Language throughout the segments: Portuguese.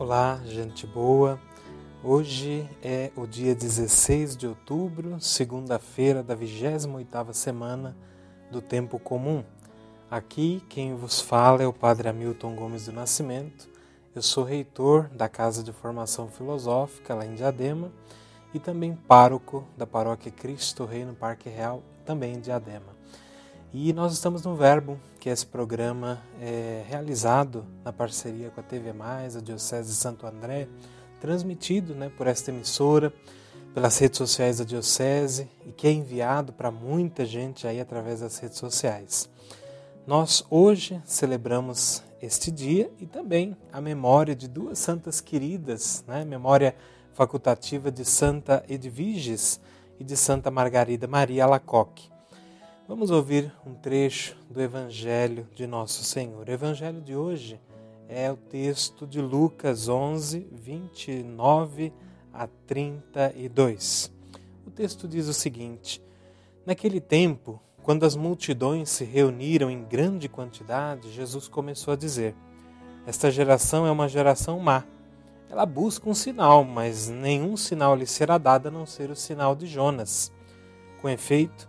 Olá, gente boa. Hoje é o dia 16 de outubro, segunda-feira da 28ª semana do tempo comum. Aqui quem vos fala é o Padre Hamilton Gomes do Nascimento. Eu sou reitor da Casa de Formação Filosófica lá em Diadema e também pároco da Paróquia Cristo Rei no Parque Real, também em Diadema. E nós estamos no Verbo, que é esse programa é realizado na parceria com a TV Mais, a Diocese de Santo André, transmitido né, por esta emissora, pelas redes sociais da Diocese e que é enviado para muita gente aí através das redes sociais. Nós hoje celebramos este dia e também a memória de duas santas queridas, né? memória facultativa de Santa Edviges e de Santa Margarida Maria Alacoque. Vamos ouvir um trecho do Evangelho de Nosso Senhor. O Evangelho de hoje é o texto de Lucas 11, 29 a 32. O texto diz o seguinte: Naquele tempo, quando as multidões se reuniram em grande quantidade, Jesus começou a dizer: Esta geração é uma geração má. Ela busca um sinal, mas nenhum sinal lhe será dado a não ser o sinal de Jonas. Com efeito,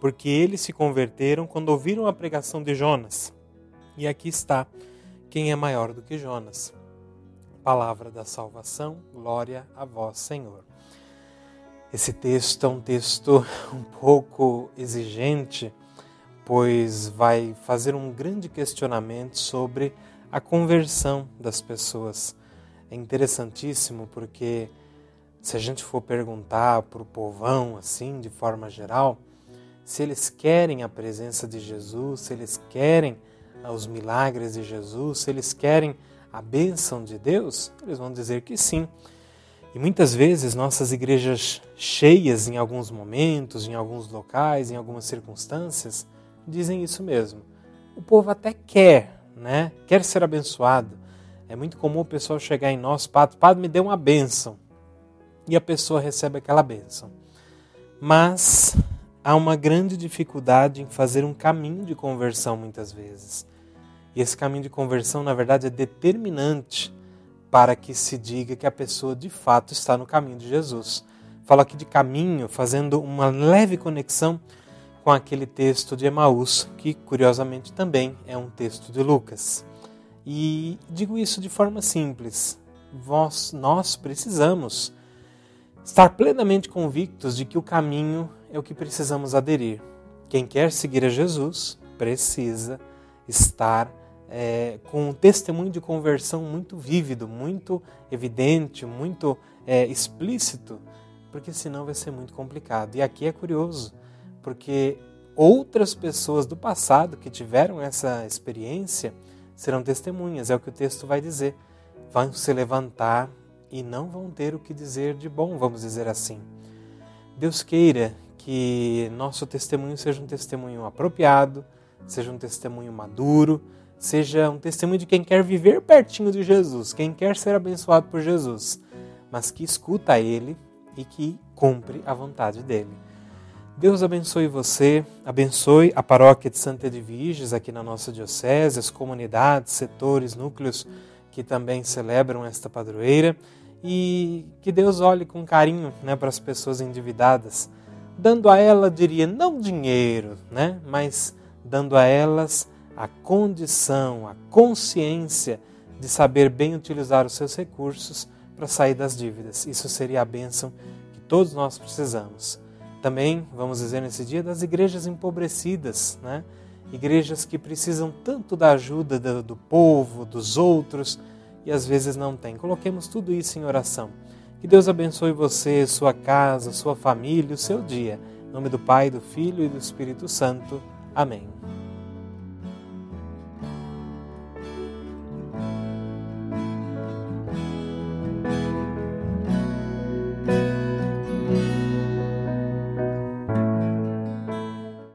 porque eles se converteram quando ouviram a pregação de Jonas. E aqui está quem é maior do que Jonas. Palavra da salvação, glória a vós, Senhor. Esse texto é um texto um pouco exigente, pois vai fazer um grande questionamento sobre a conversão das pessoas. É interessantíssimo porque se a gente for perguntar para o povão assim, de forma geral, se eles querem a presença de Jesus, se eles querem os milagres de Jesus, se eles querem a bênção de Deus, eles vão dizer que sim. E muitas vezes nossas igrejas cheias em alguns momentos, em alguns locais, em algumas circunstâncias, dizem isso mesmo. O povo até quer, né? Quer ser abençoado. É muito comum o pessoal chegar em nós, padre, padre, me dê uma bênção. E a pessoa recebe aquela bênção. Mas há uma grande dificuldade em fazer um caminho de conversão muitas vezes. E esse caminho de conversão, na verdade, é determinante para que se diga que a pessoa de fato está no caminho de Jesus. Falo aqui de caminho, fazendo uma leve conexão com aquele texto de Emaús, que curiosamente também é um texto de Lucas. E digo isso de forma simples. Nós, nós precisamos estar plenamente convictos de que o caminho é o que precisamos aderir. Quem quer seguir a Jesus precisa estar é, com um testemunho de conversão muito vívido, muito evidente, muito é, explícito, porque senão vai ser muito complicado. E aqui é curioso, porque outras pessoas do passado que tiveram essa experiência serão testemunhas, é o que o texto vai dizer. Vão se levantar e não vão ter o que dizer de bom, vamos dizer assim. Deus queira que nosso testemunho seja um testemunho apropriado, seja um testemunho maduro, seja um testemunho de quem quer viver pertinho de Jesus, quem quer ser abençoado por Jesus, mas que escuta Ele e que cumpre a vontade dele. Deus abençoe você, abençoe a paróquia de Santa Edviges aqui na nossa diocese, as comunidades, setores, núcleos que também celebram esta padroeira e que Deus olhe com carinho né, para as pessoas endividadas dando a ela, diria, não dinheiro, né? mas dando a elas a condição, a consciência de saber bem utilizar os seus recursos para sair das dívidas. Isso seria a bênção que todos nós precisamos. Também, vamos dizer nesse dia, das igrejas empobrecidas, né? igrejas que precisam tanto da ajuda do, do povo, dos outros, e às vezes não têm. Coloquemos tudo isso em oração. Que Deus abençoe você, sua casa, sua família, o seu dia. Em nome do Pai, do Filho e do Espírito Santo. Amém.